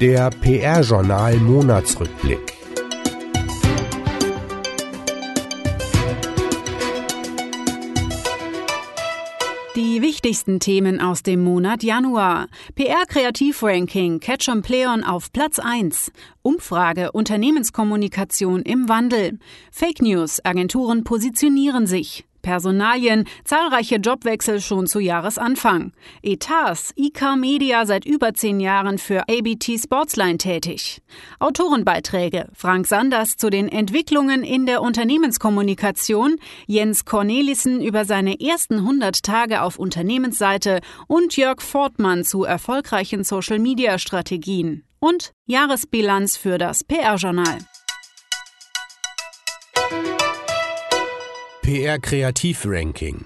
Der PR-Journal Monatsrückblick. Die wichtigsten Themen aus dem Monat Januar. PR-Kreativ-Ranking Catch on Pleon auf Platz 1. Umfrage Unternehmenskommunikation im Wandel. Fake News Agenturen positionieren sich. Personalien, zahlreiche Jobwechsel schon zu Jahresanfang. Etats, IK Media seit über zehn Jahren für ABT Sportsline tätig. Autorenbeiträge, Frank Sanders zu den Entwicklungen in der Unternehmenskommunikation, Jens Cornelissen über seine ersten 100 Tage auf Unternehmensseite und Jörg Fortmann zu erfolgreichen Social-Media-Strategien. Und Jahresbilanz für das PR-Journal. PR Kreativ Ranking.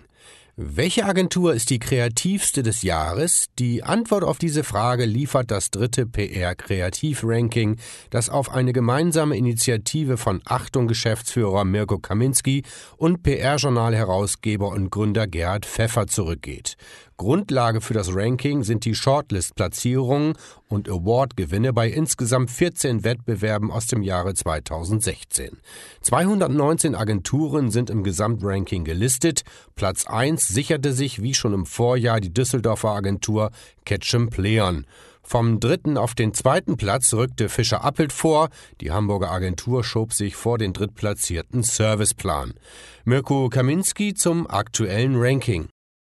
Welche Agentur ist die kreativste des Jahres? Die Antwort auf diese Frage liefert das dritte PR Kreativ Ranking, das auf eine gemeinsame Initiative von Achtung Geschäftsführer Mirko Kaminski und PR-Journal-Herausgeber und Gründer Gerhard Pfeffer zurückgeht. Grundlage für das Ranking sind die Shortlist-Platzierungen und Award-Gewinne bei insgesamt 14 Wettbewerben aus dem Jahre 2016. 219 Agenturen sind im Gesamtranking gelistet. Platz 1 sicherte sich wie schon im Vorjahr die Düsseldorfer Agentur Ketchum Pleon. Vom dritten auf den zweiten Platz rückte Fischer Appelt vor. Die Hamburger Agentur schob sich vor den drittplatzierten Serviceplan. Mirko Kaminski zum aktuellen Ranking.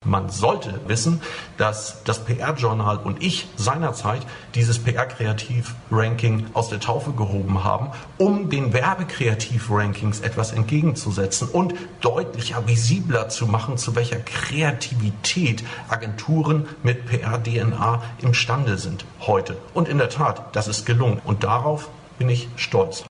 Man sollte wissen, dass das PR-Journal und ich seinerzeit dieses PR-Kreativ-Ranking aus der Taufe gehoben haben, um den Werbekreativ-Rankings etwas entgegenzusetzen und deutlicher, visibler zu machen, zu welcher Kreativität Agenturen mit PR-DNA imstande sind heute. Und in der Tat, das ist gelungen. Und darauf bin ich stolz.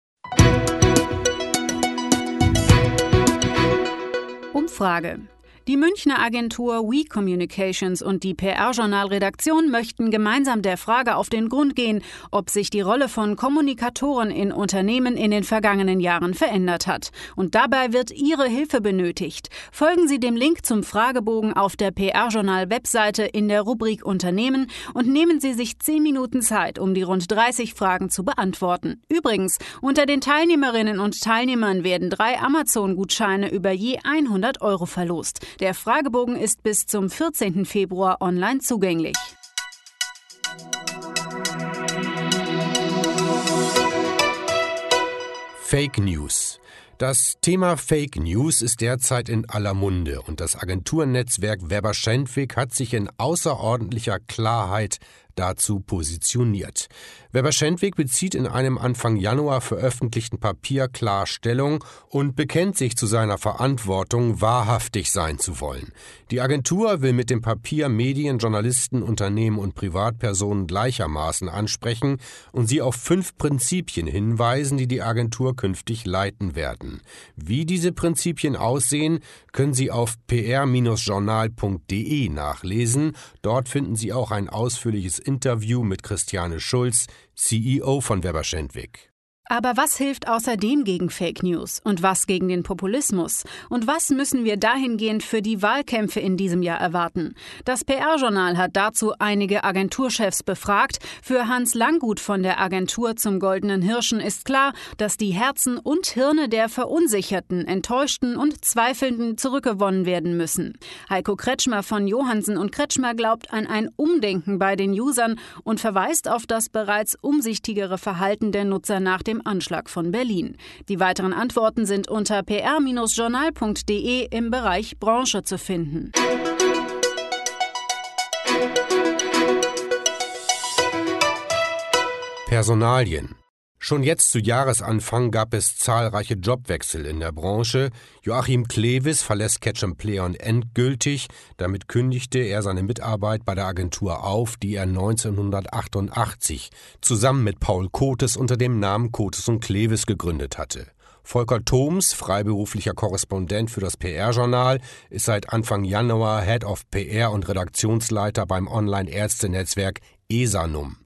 Umfrage. Die Münchner Agentur We Communications und die PR-Journal-Redaktion möchten gemeinsam der Frage auf den Grund gehen, ob sich die Rolle von Kommunikatoren in Unternehmen in den vergangenen Jahren verändert hat. Und dabei wird Ihre Hilfe benötigt. Folgen Sie dem Link zum Fragebogen auf der PR-Journal-Webseite in der Rubrik Unternehmen und nehmen Sie sich zehn Minuten Zeit, um die rund 30 Fragen zu beantworten. Übrigens, unter den Teilnehmerinnen und Teilnehmern werden drei Amazon-Gutscheine über je 100 Euro verlost. Der Fragebogen ist bis zum 14. Februar online zugänglich. Fake News. Das Thema Fake News ist derzeit in aller Munde und das Agenturnetzwerk Weber Schendwick hat sich in außerordentlicher Klarheit dazu positioniert. Weber Schendwick bezieht in einem Anfang Januar veröffentlichten Papier klar Stellung und bekennt sich zu seiner Verantwortung, wahrhaftig sein zu wollen. Die Agentur will mit dem Papier Medien, Journalisten, Unternehmen und Privatpersonen gleichermaßen ansprechen und sie auf fünf Prinzipien hinweisen, die die Agentur künftig leiten werden. Wie diese Prinzipien aussehen, können Sie auf pr-journal.de nachlesen. Dort finden Sie auch ein ausführliches Interview mit Christiane Schulz, CEO von Weber Schendwick. Aber was hilft außerdem gegen Fake News und was gegen den Populismus? Und was müssen wir dahingehend für die Wahlkämpfe in diesem Jahr erwarten? Das PR-Journal hat dazu einige Agenturchefs befragt. Für Hans Langgut von der Agentur zum Goldenen Hirschen ist klar, dass die Herzen und Hirne der Verunsicherten, Enttäuschten und Zweifelnden zurückgewonnen werden müssen. Heiko Kretschmer von Johansen und Kretschmer glaubt an ein Umdenken bei den Usern und verweist auf das bereits umsichtigere Verhalten der Nutzer nach dem Anschlag von Berlin. Die weiteren Antworten sind unter pr-journal.de im Bereich Branche zu finden. Personalien Schon jetzt zu Jahresanfang gab es zahlreiche Jobwechsel in der Branche. Joachim Klewis verlässt Ketchum Pleon endgültig. Damit kündigte er seine Mitarbeit bei der Agentur auf, die er 1988 zusammen mit Paul Kotes unter dem Namen Kotes und Klewis gegründet hatte. Volker Thoms, freiberuflicher Korrespondent für das PR-Journal, ist seit Anfang Januar Head of PR und Redaktionsleiter beim Online-Ärzte-Netzwerk ESANUM.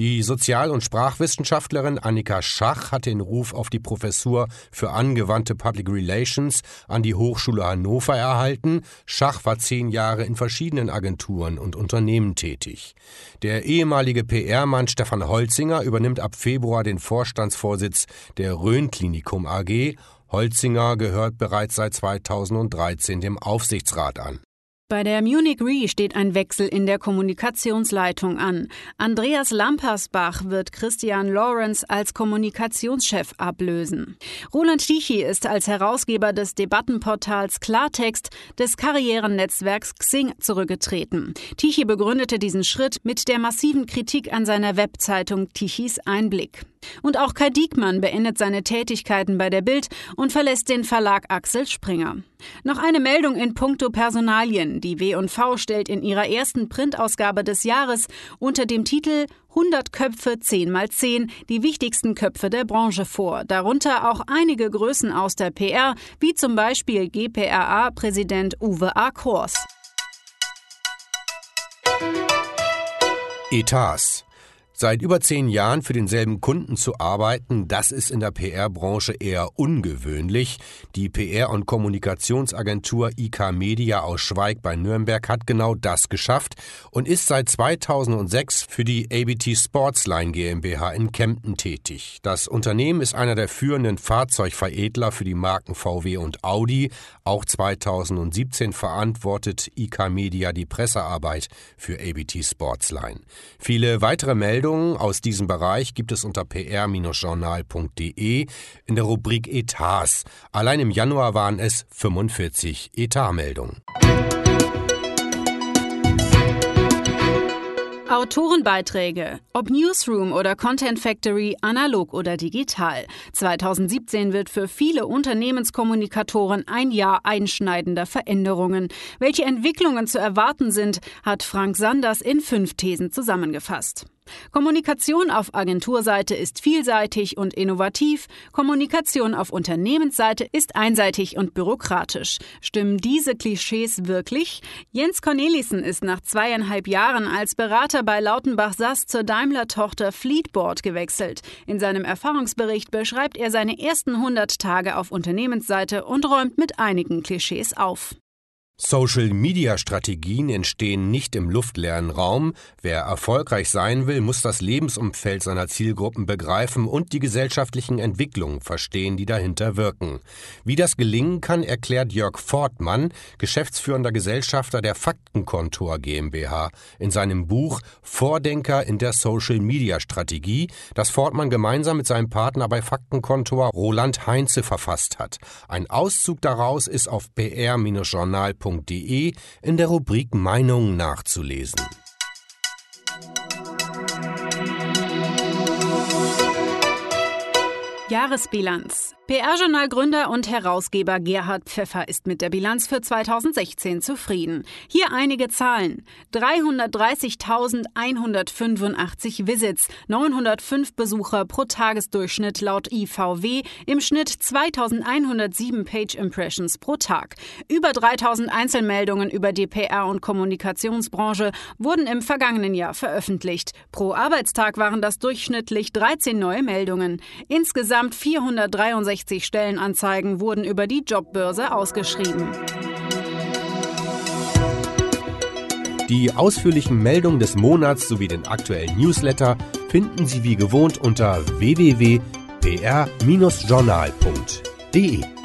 Die Sozial- und Sprachwissenschaftlerin Annika Schach hat den Ruf auf die Professur für angewandte Public Relations an die Hochschule Hannover erhalten. Schach war zehn Jahre in verschiedenen Agenturen und Unternehmen tätig. Der ehemalige PR-Mann Stefan Holzinger übernimmt ab Februar den Vorstandsvorsitz der Rhön Klinikum AG. Holzinger gehört bereits seit 2013 dem Aufsichtsrat an. Bei der Munich Re steht ein Wechsel in der Kommunikationsleitung an. Andreas Lampersbach wird Christian Lawrence als Kommunikationschef ablösen. Roland Tichy ist als Herausgeber des Debattenportals Klartext des Karrierennetzwerks Xing zurückgetreten. Tichy begründete diesen Schritt mit der massiven Kritik an seiner Webzeitung Tichys Einblick. Und auch Kai Diekmann beendet seine Tätigkeiten bei der Bild und verlässt den Verlag Axel Springer. Noch eine Meldung in puncto Personalien. Die W&V stellt in ihrer ersten Printausgabe des Jahres unter dem Titel 100 Köpfe 10 mal 10 die wichtigsten Köpfe der Branche vor, darunter auch einige Größen aus der PR, wie zum Beispiel GPRA-Präsident Uwe A. Kors. Etats Seit über zehn Jahren für denselben Kunden zu arbeiten, das ist in der PR-Branche eher ungewöhnlich. Die PR- und Kommunikationsagentur IK Media aus Schweig bei Nürnberg hat genau das geschafft und ist seit 2006 für die ABT Sportsline GmbH in Kempten tätig. Das Unternehmen ist einer der führenden Fahrzeugveredler für die Marken VW und Audi. Auch 2017 verantwortet IK Media die Pressearbeit für ABT Sportsline. Viele weitere Meldungen Meldungen aus diesem Bereich gibt es unter pr-journal.de in der Rubrik Etats. Allein im Januar waren es 45 Etatmeldungen. Autorenbeiträge, ob Newsroom oder Content Factory, analog oder digital. 2017 wird für viele Unternehmenskommunikatoren ein Jahr einschneidender Veränderungen. Welche Entwicklungen zu erwarten sind, hat Frank Sanders in fünf Thesen zusammengefasst. Kommunikation auf Agenturseite ist vielseitig und innovativ, Kommunikation auf Unternehmensseite ist einseitig und bürokratisch. Stimmen diese Klischees wirklich? Jens Cornelissen ist nach zweieinhalb Jahren als Berater bei Lautenbach Sass zur Daimler-Tochter Fleetboard gewechselt. In seinem Erfahrungsbericht beschreibt er seine ersten 100 Tage auf Unternehmensseite und räumt mit einigen Klischees auf. Social-Media-Strategien entstehen nicht im luftleeren Raum. Wer erfolgreich sein will, muss das Lebensumfeld seiner Zielgruppen begreifen und die gesellschaftlichen Entwicklungen verstehen, die dahinter wirken. Wie das gelingen kann, erklärt Jörg Fortmann, geschäftsführender Gesellschafter der Faktenkontor GmbH, in seinem Buch Vordenker in der Social-Media-Strategie, das Fortmann gemeinsam mit seinem Partner bei Faktenkontor Roland Heinze verfasst hat. Ein Auszug daraus ist auf pr-journal.de www.meinung.de in der Rubrik Meinung nachzulesen. Jahresbilanz PR-Journal-Gründer und Herausgeber Gerhard Pfeffer ist mit der Bilanz für 2016 zufrieden. Hier einige Zahlen. 330.185 Visits, 905 Besucher pro Tagesdurchschnitt laut IVW, im Schnitt 2.107 Page-Impressions pro Tag. Über 3.000 Einzelmeldungen über die PR- und Kommunikationsbranche wurden im vergangenen Jahr veröffentlicht. Pro Arbeitstag waren das durchschnittlich 13 neue Meldungen. Insgesamt 463 60 Stellenanzeigen wurden über die Jobbörse ausgeschrieben. Die ausführlichen Meldungen des Monats sowie den aktuellen Newsletter finden Sie wie gewohnt unter www.pr-journal.de.